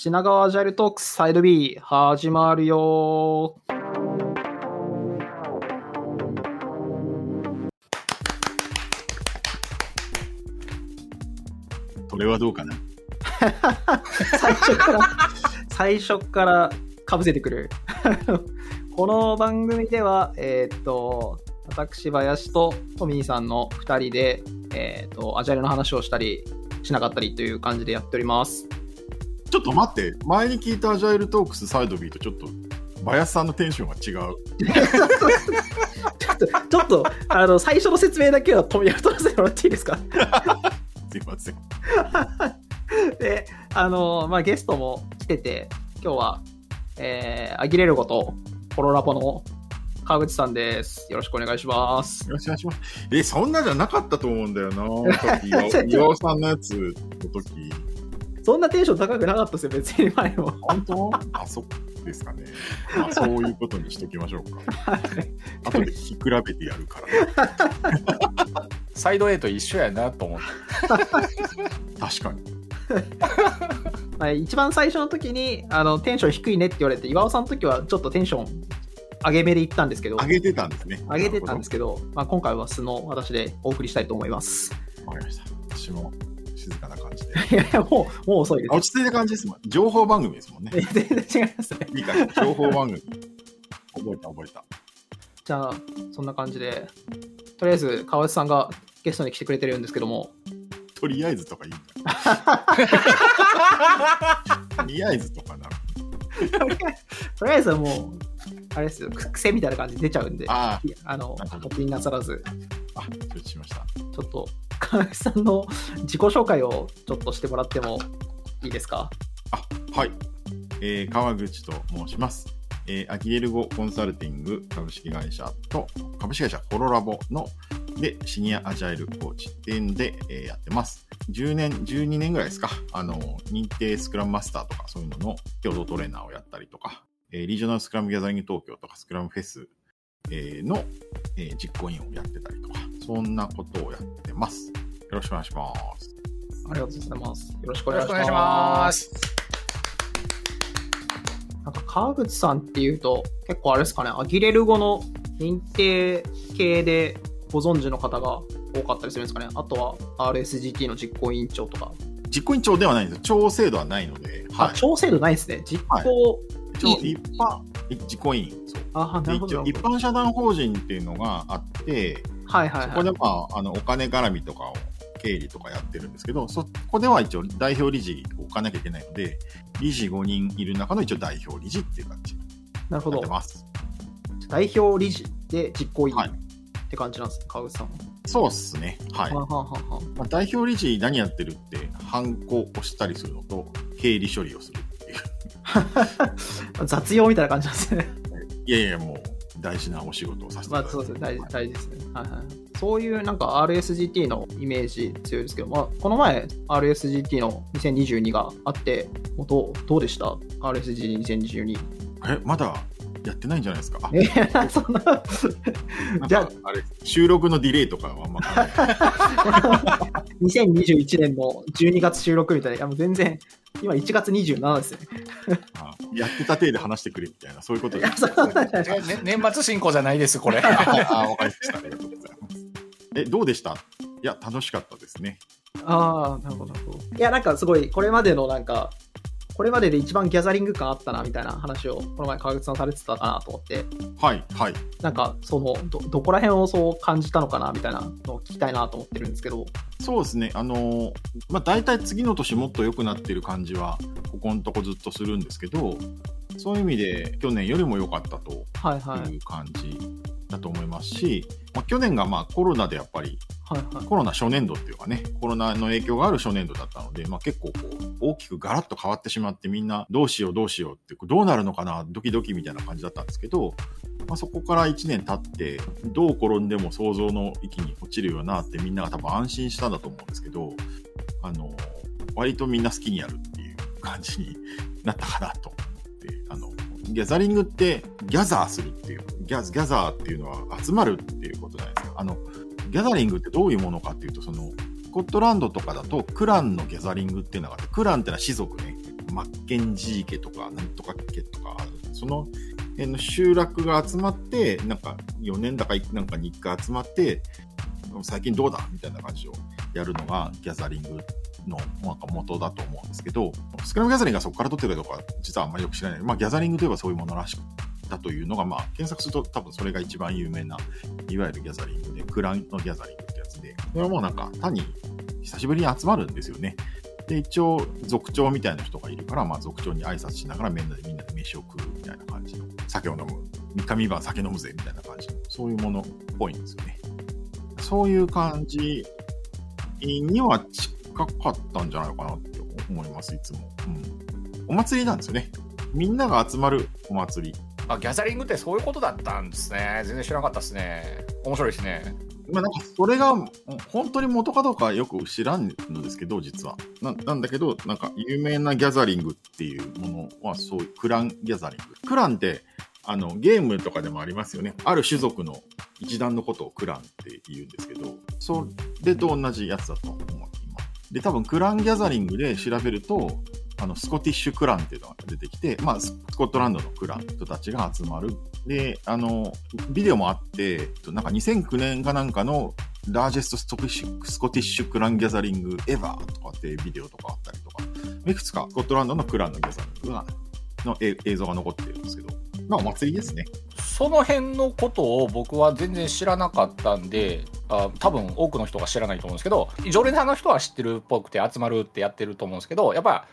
品川アジャイルトークスサイド B 始まるよそれはどうかな？最初から、最初からかぶせてくる。この番組では、えーっと、私、林とトミーさんの2人で、えーっと、アジャイルの話をしたり、しなかったりという感じでやっております。ちょっと待って、前に聞いたアジャイルトークスサイド B とちょっと、バヤスさんのテンションが違う。ちょっと、ちょっと、あの、最初の説明だけはトミー取らせてもらっていいですか？すいません。で、あの、まあ、ゲストも来てて、今日は、えー、アギレルゴとコロラボの川口さんです。よろしくお願いします。よろしくお願いします。え、そんなじゃなかったと思うんだよな。岩尾 さんのやつの時。そんなテンション高くなかったですよ、別に前も。本当？あ、そうですかね。まあ、そういうことにしときましょうか。はい後で比べてやるから、ね。サイド A と一緒やなと思って。確かに。まあ一番最初の時にあのテンション低いねって言われて、岩尾さんの時はちょっとテンション上げ目で行ったんですけど、上げてたんですね。上げてたんですけど、まあ、今回は素の私でお送りしたいと思います。わかりました。私も静かな感。いやいや、もう、もう遅いです。落ち着いた感じですもん。情報番組ですもんね。え全然違いますね。いいか、情報番組。覚えた覚えた。じゃあ、そんな感じで、とりあえず川内さんがゲストに来てくれてるんですけども、とりあえずとかいいんだ。とりあえずとかな。とりあえずはもう、あれですよ、く癖みたいな感じで出ちゃうんで、あのなるほ、どお気になさらず、あ、承知しました。ちょっと、川内さんの自己紹介をちょっとしてもらってもいいですか？あ、はい。えー川口と申します。えーアギレルゴコンサルティング株式会社と株式会社コロラボのでシニアアジャイルコーチっていうんで、えーやってます。10年、12年ぐらいですか。あの、認定スクラムマスターとかそういうのの共同トレーナーをやったりとか、えーリージョナルスクラムギャザリング東京とかスクラムフェス、の、えー実行委員をやってたりとか、そんなことをやってます。よろしくお願いします。ありがとうございます。よろしくおよ願いします。ます。なんか川口さんっていうと、結構あれですかね、アギレル語の認定系でご存知の方が多かったりするんですかね。あとは RSGT の実行委員長とか。実行委員長ではないんです。調制度はないので、あ、調整度ないですね。実行、一応一般、実行委員。あ、なでるほど。一般社団法人っていうのがあって、はいはいはい。そこでまあ、あの、お金絡みとかを、経理とかやってるんですけど、そこでは一応代表理事を置かなきゃいけないので、理事5人いる中の一応代表理事っていう感じになって。ます。代表理事で実行委員はいって感じなんですね、川口さんは。そうっすね。はい。はあはあはまあ、代表理事何やってるって、ハンコを押したりするのと、経理処理をするっていう。あ 雑用みたいな感じなんですね。いやいや、もう大事なお仕事をさせていまただいて。あそうですね、大事はい大事ですね。はいはい。そういうなんか RSGT のイメージ強いですけど、まあ、この前 RSGT の2022があって、どうどうでした ?RSGT2022。え、まだやってないんじゃないですか？あえ、そんな、じゃあかあれ、収録のディレイとかはあんま考えない2021年の12月収録みたいな、いやもう全然、今1月27ですよね。あやってた体で話してくれみたいな、そういうこといでや、そんなんじゃない違うね年末進行じゃないです、これ。あ、わかりました。ありがとうございます。え、どうでした？いや、楽しかったですね。ああ、なるほど。いや、なんかすごい、これまでのなんか、これまでで一番ギャザリング感あったな、みたいな話を、この前川口さんされてたかなと思って、はい、はい。なんか、その、ど、どこら辺をそう感じたのかな、みたいなのを聞きたいなと思ってるんですけど、そうですね。あのーまあ、大体次の年もっと良くなってる感じは、ここのとこずっとするんですけど、そういう意味で、去年よりも良かったとはいはい。いう感じだと思いますし、まあ、去年がまあコロナでやっぱりはいはい。コロナ初年度っていうかね、コロナの影響がある初年度だったので、まあ、結構こう、大きくガラッと変わってしまって、みんなどうしようどうしようって、どうなるのかな、ドキドキみたいな感じだったんですけど、まあ、そこから1年経って、どう転んでも想像の域に落ちるようなってみんなが多分安心したんだと思うんですけど、あの、割とみんな好きにやるっていう感じになったかなとギャザリングってギャザーするっていう、ギャギャザーっていうのは集まるっていうことじゃないですか。あの、ギャザリングってどういうものかっていうと、その、スコットランドとかだと、クランのギャザリングっていうのがあって、クランってのは士族ね。マッケンジー家とか、なんとか家とか、その辺の集落が集まって、なんか4年だかなんかに1回集まって、最近どうだみたいな感じをやるのがギャザリングのなんか元だと思うんですけど、スクラムギャザリングがそこから取ってるかどうか実はあんまりよく知らない。まあギャザリングといえばそういうものらしくだというのが、まあ検索すると多分それが一番有名な、いわゆるギャザリングで、クランのギャザリングってやつで、これはもうなんか単に久しぶりに集まるんですよね。で、一応、族長みたいな人がいるから、まあ、族長に挨拶しながらみんなでみんなで飯を食うみたいな感じの、酒を飲む、三日三晩酒飲むぜみたいな感じの、そういうものっぽいんですよね。そういう感じには近かったんじゃないかなって思います、いつも。うん。お祭りなんですよね。みんなが集まるお祭り。あ、ギャザリングってそういうことだったんですね。全然知らなかったですね。面白いですね。まあなんかそれが本当に元かどうかはよく知らんのですけど、実は。ななんだけど、なんか有名なギャザリングっていうものはそういうクランギャザリング。クランってあのゲームとかでもありますよね。ある種族の一団のことをクランって言うんですけど、それと同じやつだと思います？で、多分クランギャザリングで調べると、あの、スコティッシュクランっていうのが出てきて、まあ、スコットランドのクラン人たちが集まる。で、あの、ビデオもあって、なんか2009年かなんかのラージェストストティッシスコティッシュクランギャザリングエヴァーとかってビデオとかあったりとか、いくつかスコットランドのクランのギャザリングが、の映像が残ってるんですけど、まあお祭りですね。その辺のことを僕は全然知らなかったんで、あ多分多くの人が知らないと思うんですけど、常連さんの人は知ってるっぽくて集まるってやってると思うんですけど、やっぱ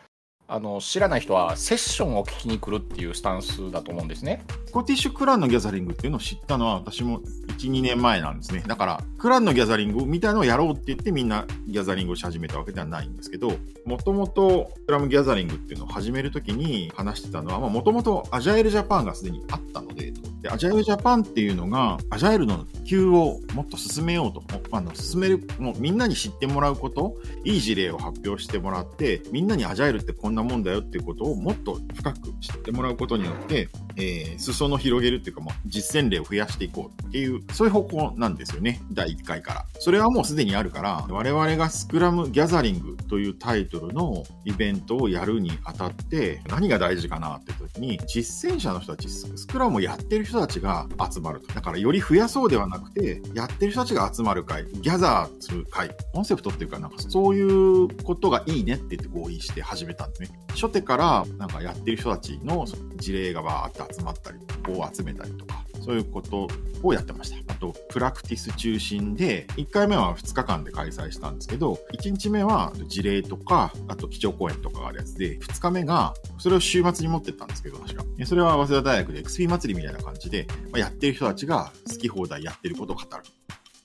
あの知らない人はセッションを聞きに来るっていうスタンスだと思うんですね。スコティッシュクランのギャザリングっていうのを知ったのは私も1、2年前なんですね。だから、クランのギャザリングみたいなのをやろうって言ってみんなギャザリングをし始めたわけではないんですけど、もともとクラムギャザリングっていうのを始めるときに話してたのは、もともとアジャイルジャパンがすでにあったので、でアジャイルジャパンっていうのが、アジャイルの普及をもっと進めようと、あの進める、もうみんなに知ってもらうこと、いい事例を発表してもらって、みんなにアジャイルってこんなもんだよっていうことをもっと深く知ってもらうことによって、えー、裾野広げるっていうか、もう実践例を増やしていこうっていう、そういう方向なんですよね。第1回から。それはもうすでにあるから、我々がスクラムギャザリングというタイトルのイベントをやるにあたって、何が大事かなって時に、実践者の人たち、スクラムをやってる人たちが集まると。だからより増やそうではなくて、やってる人たちが集まる会、ギャザーする会、コンセプトっていうか、なんかそういうことがいいねって言って合意して始めたんですね。初手からなんかやってる人たちの事例がバーって集まったり、を集めたりとか、そういうことをやってました。あと、プラクティス中心で、1回目は2日間で開催したんですけど、1日目は事例とか、あと基調講演とかがあるやつで、2日目が、それを週末に持ってったんですけど、確か。それは早稲田大学で XP 祭りみたいな感じで、まあ、やってる人たちが好き放題やってることを語る。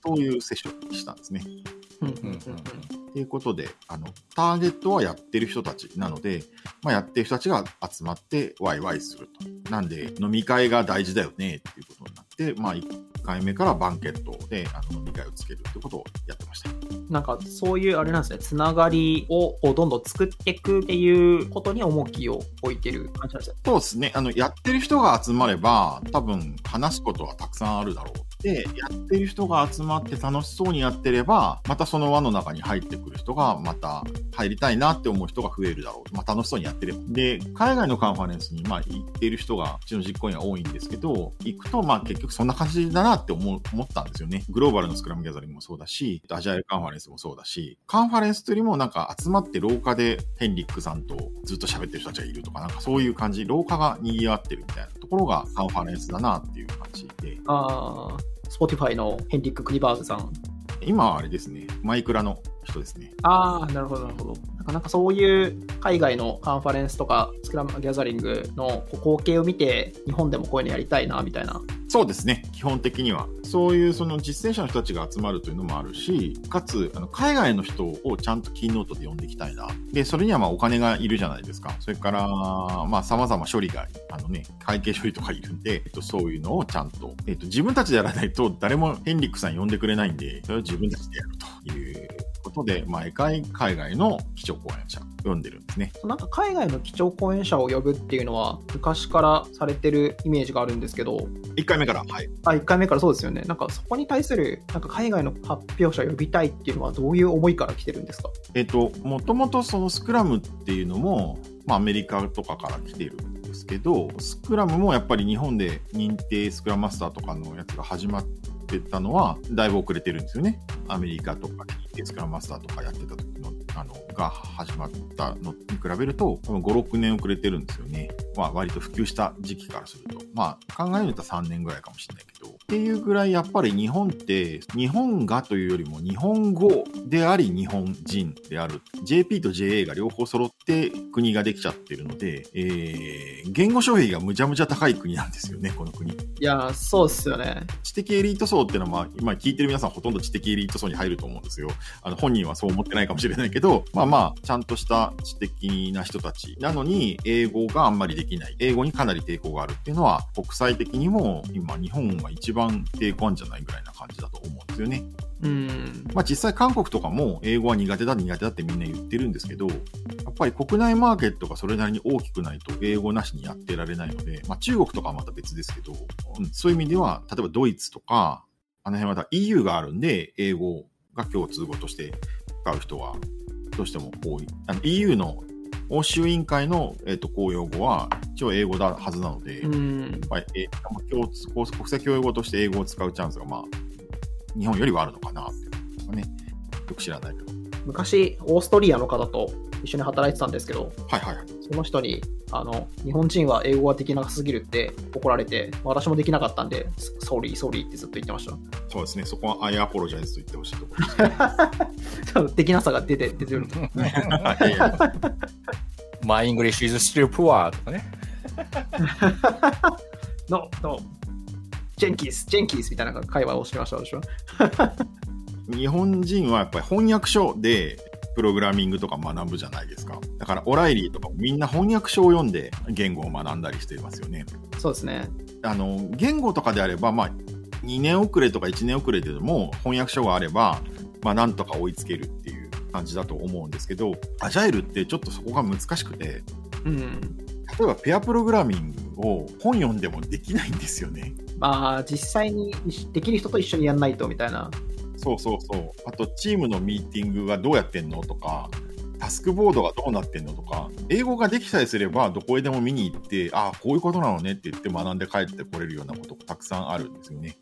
そういうセッションにしたんですね。うんうんうんということで、あの、ターゲットはやってる人たちなので、まあ、やってる人たちが集まってワイワイすると。なんで、飲み会が大事だよねっていうことになって、まあ、1回目からバンケットであの飲み会をつけるってことをやってました。なんかそういうあれなんですね、つながりをどんどん作っていくっていうことに重きを置いてる感じなんですよ。そうですね。あの、やってる人が集まれば、多分話すことはたくさんあるだろう。で、やってる人が集まって楽しそうにやってれば、またその輪の中に入ってくる人が、また入りたいなって思う人が増えるだろう。まあ楽しそうにやってれば。で、海外のカンファレンスに、まあ行っている人が、うちの実行員は多いんですけど、行くと、まあ結局そんな感じだなって思思ったんですよね。グローバルのスクラムギャザリングもそうだし、アジャイルカンファレンスもそうだし、カンファレンスというよりもなんか集まって廊下でヘンリックさんとずっと喋ってる人たちがいるとか、なんかそういう感じ、廊下が賑わってるみたいなところがカンファレンスだなっていう感じで、あ、Spotify のヘンリック・クリバーズさん。今はあれですね、マイクラの人ですね。ああ、なるほど、なるほど。なかなかそういう海外のカンファレンスとかスクラムギャザリングの光景を見て、日本でもこういうのやりたいな、みたいな。そうですね、基本的には。そういうその実践者の人たちが集まるというのもあるし、かつ、あの海外の人をちゃんとキーノートで呼んでいきたいな。で、それにはまあお金がいるじゃないですか。それから、まあ様々処理が、あのね、会計処理とかいるんで、えっと、そういうのをちゃんと、えっと、自分たちでやらないと誰もヘンリックさん呼んでくれないんで、それを自分たちでやるということで、毎回海外の基調講演者読んでるんですね。なんか海外の基調講演者を呼ぶっていうのは昔からされてるイメージがあるんですけど、1回目から、はい。あ、1回目からそうですよね。なんかそこに対する、なんか海外の発表者を呼びたいっていうのはどういう思いから来てるんですか？えっと、もともとそのスクラムっていうのも、まあ、アメリカとかから来てるんですけど、スクラムもやっぱり日本で認定スクラムマスターとかのやつが始まってたのは、だいぶ遅れてるんですよね。アメリカとかでスクラムマスターとかやってた時の、あの、が始まったのに比べると、多分5、6年遅れてるんですよね。まあ、割と普及した時期からすると。まあ、考えると3年ぐらいかもしれないけど。っていうぐらいやっぱり日本って、日本がというよりも日本語であり日本人である。JP と JA が両方揃って国ができちゃってるので、えー、言語障壁がむちゃむちゃ高い国なんですよね、この国。いや、そうですよね。知的エリート層っていうのは、まあ、今聞いてる皆さんほとんど知的エリート層に入ると思うんですよ。あの、本人はそう思ってないかもしれないけど、まあまあ、ちゃんとした知的な人たちなのに、英語があんまりできない。英語にかなり抵抗があるっていうのは、国際的にも今、日本は一番抵抗あるんじゃないぐらいな感じだと思うんですよね。うん。まあ実際韓国とかも英語は苦手だ苦手だってみんな言ってるんですけど、やっぱり国内マーケットがそれなりに大きくないと英語なしにやってられないので、まあ中国とかはまた別ですけど、うんそういう意味では、例えばドイツとか、あの辺は EU があるんで、英語が共通語として使う人はどうしても多い。あの EU の欧州委員会の、えっと公用語は一応英語だはずなので、うん。まあ、えまあ共通国際教養語として英語を使うチャンスが、まあ、日本よりはあるのかなってね、よく知らないけど。昔、オーストリアの方と一緒に働いてたんですけど、はいはいはい。その人に、あの、日本人は英語ができなすぎるって怒られて、私もできなかったんで、Sorry, sorry ってずっと言ってました。そうですね。そこは I apologize と言ってほしいところです。できなさが出て、出てる。いやいや My English is still poor とかね。no, no. ジェンキース、ジェンキースみたいな会話をしてましたでしょ。日本人はやっぱり翻訳書でプログラミングとか学ぶじゃないですか。だから、オライリーとかもみんな翻訳書を読んで言語を学んだりしていますよね。そうですね。あの、言語とかであれば、まあ、2年遅れとか1年遅れでも翻訳書があれば、まあ、なんとか追いつけるっていう感じだと思うんですけど、アジャイルってちょっとそこが難しくて、うん。例えばペアプログラミングを本読んでもできないんですよね。まあ、実際にできる人と一緒にやんないとみたいな。そうそうそう。あと、チームのミーティングがどうやってんのとか、タスクボードがどうなってんのとか、英語ができさえすれば、どこへでも見に行って、ああ、こういうことなのねって言って学んで帰ってこれるようなことがたくさんあるんですよね。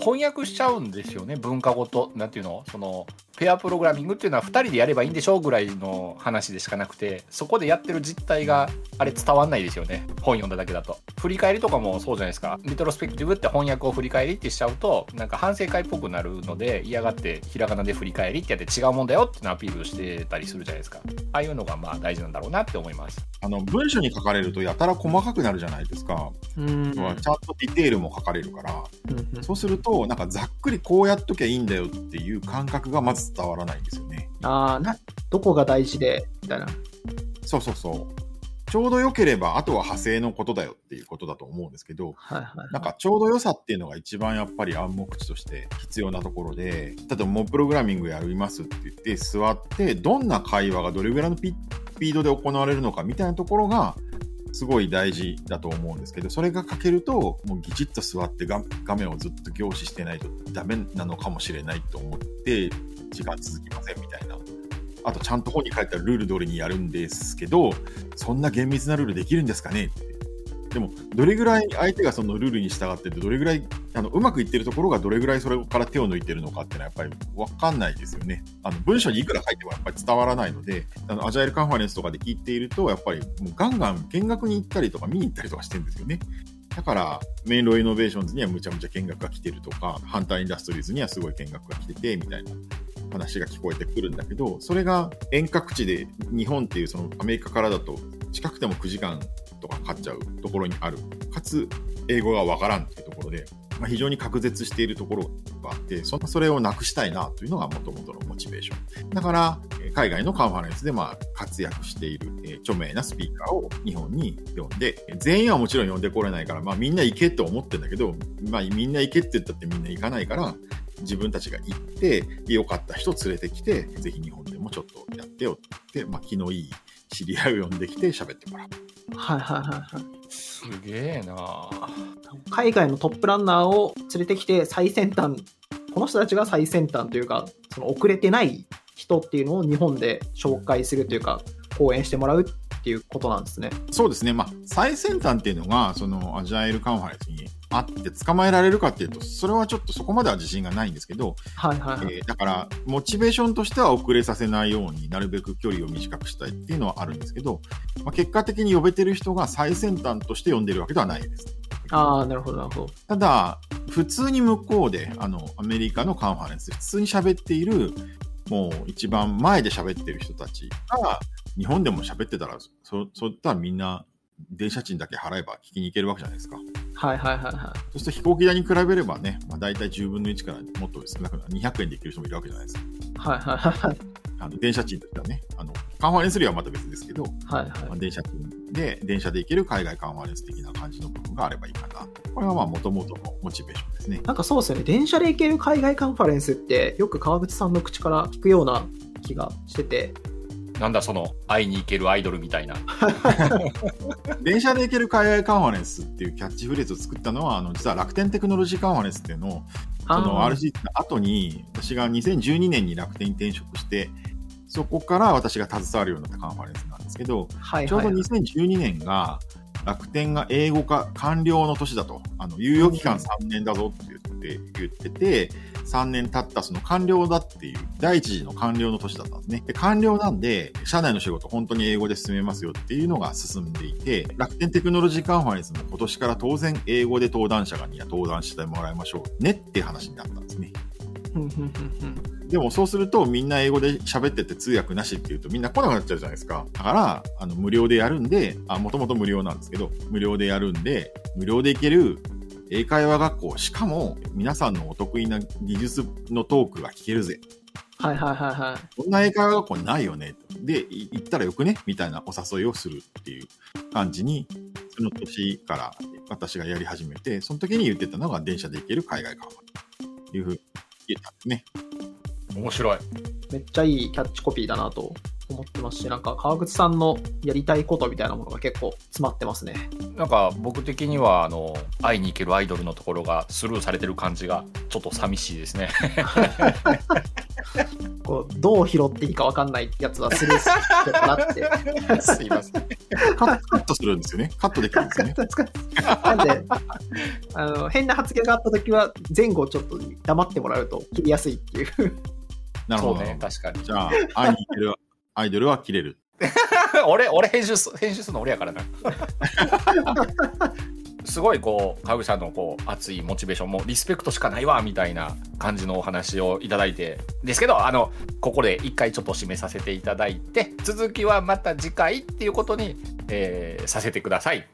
翻訳しちゃうんですよね、文化ごと。なんていうの？その、ペアプログラミングっていうのは2人でやればいいんでしょうぐらいの話でしかなくて、そこでやってる実態があれ伝わんないですよね。本読んだだけだと。振り返りとかもそうじゃないですか。リトロスペクティブって翻訳を振り返りってしちゃうと、なんか反省会っぽくなるので、嫌がってひらがなで振り返りってやって違うもんだよってアピールしてたりするじゃないですか。ああいうのがまあ大事なんだろうなって思います。あの、文章に書かれるとやたら細かくなるじゃないですか。うんちゃんとディテールも書かれるから、うんうんそうすると、なんかざっくりこうやっときゃいいんだよっていう感覚がまず伝わらないんですよね。ああ、な、どこが大事で、みたいな。そうそうそう。ちょうど良ければ、あとは派生のことだよっていうことだと思うんですけど、はいはい。なんかちょうど良さっていうのが一番やっぱり暗黙知として必要なところで、例えばもうプログラミングやりますって言って座って、どんな会話がどれぐらいのピスピードで行われるのかみたいなところが、すごい大事だと思うんですけど、それが書けると、もうぎちっと座って画画面をずっと凝視してないとダメなのかもしれないと思って、時間続きませんみたいな。あと、ちゃんと本に書いたらルール通りにやるんですけど、そんな厳密なルールできるんですかね？って。でも、どれぐらい相手がそのルールに従ってて、どれぐらい、あの、うまくいってるところがどれぐらいそれから手を抜いてるのかっていうのはやっぱりわかんないですよね。あの、文章にいくら書いてもやっぱり伝わらないので、あの、アジャイルカンファレンスとかで聞いていると、やっぱりもうガンガン見学に行ったりとか見に行ったりとかしてるんですよね。だから、メインロイノベーションズにはむちゃむちゃ見学が来てるとか、ハンターインダストリーズにはすごい見学が来てて、みたいな話が聞こえてくるんだけど、それが遠隔地で日本っていうそのアメリカからだと近くても9時間とかかかっちゃうところにある。かつ、英語がわからんっていうところで、まあ、非常に隔絶しているところがあって、そそれをなくしたいなというのが元々のモチベーション。だから、海外のカンファレンスでまあ活躍している、え著名なスピーカーを日本に呼んで、全員はもちろん呼んでこれないから、まあみんな行けって思ってんだけど、まあみんな行けって言ったってみんな行かないから、自分たちが行って、で良かった人連れてきて、ぜひ日本でもちょっとやってよって言って、まあ、気のいい知り合いを呼んできて喋ってもらう。はいはいはいはい。すげえな海外のトップランナーを連れてきて最先端、この人たちが最先端というか、その遅れてない人っていうのを日本で紹介するというか、講演してもらうっていうことなんですね。そうですね。まあ、最先端っていうのが、そのアジャイルカンファレンスにあって捕まえられるかっていうと、それはちょっとそこまでは自信がないんですけど、はいはいはい。えーだから、モチベーションとしては遅れさせないようになるべく距離を短くしたいっていうのはあるんですけど、まあ、結果的に呼べてる人が最先端として呼んでるわけではないです。ああ、なるほどなるほど。ただ、普通に向こうで、あの、アメリカのカンファレンスで普通に喋っている、もう一番前で喋ってる人たちが、日本でも喋ってたら、そ、そういったらみんな、電車賃だけ払えば聞きに行けるわけじゃないですか。はいはいはいはそうすると飛行機代に比べればね、まあ、大体10分の1からもっと少なくなる200円で行ける人もいるわけじゃないですか。い。はいはいはいはい。あの電車賃としてはね、あのカンファレンス料はまた別ですけど、はいまはあ、電車賃で、電車で行ける海外カンファレンス的な感じの部分があればいいかな。これがまあ元々のモチベーションですねい。。なんかそうですよね。電車で行ける海外カンファレンスって、よく川口さんの口から聞くような気がしてて。なんだその会いに行けるアイドルみたいな電車で行ける海外カンファレンスっていうキャッチフレーズを作ったのは、あの実は楽天テクノロジーカンファレンスっていうのを、そのあー RC の後に、私が2012年に楽天に転職して、そこから私が携わるようになったカンファレンスなんですけど、ちょうどはいはいはい。2012年が楽天が英語化完了の年だと、あの猶予期間3年だぞって言って言ってて、3年経ったその完了だっていう、第一次の完了の年だったんですね。で、完了なんで、社内の仕事本当に英語で進めますよっていうのが進んでいて、楽天テクノロジーカンファレンスも今年から当然英語で登壇者がには登壇してもらいましょうねっていう話になったんですね。でもそうするとみんな英語で喋ってて通訳なしって言うとみんな来なくなっちゃうじゃないですか。だから、あの、無料でやるんで、あ、もともと無料なんですけど、無料でやるんで、無料で行ける英会話学校、しかも皆さんのお得意な技術のトークが聞けるぜ。はいはいはいはい。こんな英会話学校ないよね。で、い行ったらよくね？みたいなお誘いをするっていう感じに、その年から私がやり始めて、その時に言ってたのが電車で行ける海外カというふうに言ったんですね。面白いめっちゃいいキャッチコピーだなと思ってますし、なんか川口さんのやりたいことみたいなものが結構詰まってますね。なんか僕的にはあの会いに行けるアイドルのところがスルーされてる感じがちょっと寂しいですね こうどう拾っていいか分かんないやつはスルーするかなって。すいませんカットするんですよね。カットできるんですよね。なんで、あの、変な発言があった時は前後ちょっと黙ってもらうと切りやすいっていう。なるほど。ね確かにじゃあ、会いに行けるアイドルは切れる。俺俺編集す編集するの俺やからな。すごいこうかぐさんのこう熱いモチベーションもリスペクトしかないわみたいな感じのお話をいただいて。ですけどあのここで一回ちょっと締めさせていただいて続きはまた次回っていうことに、えーさせてください。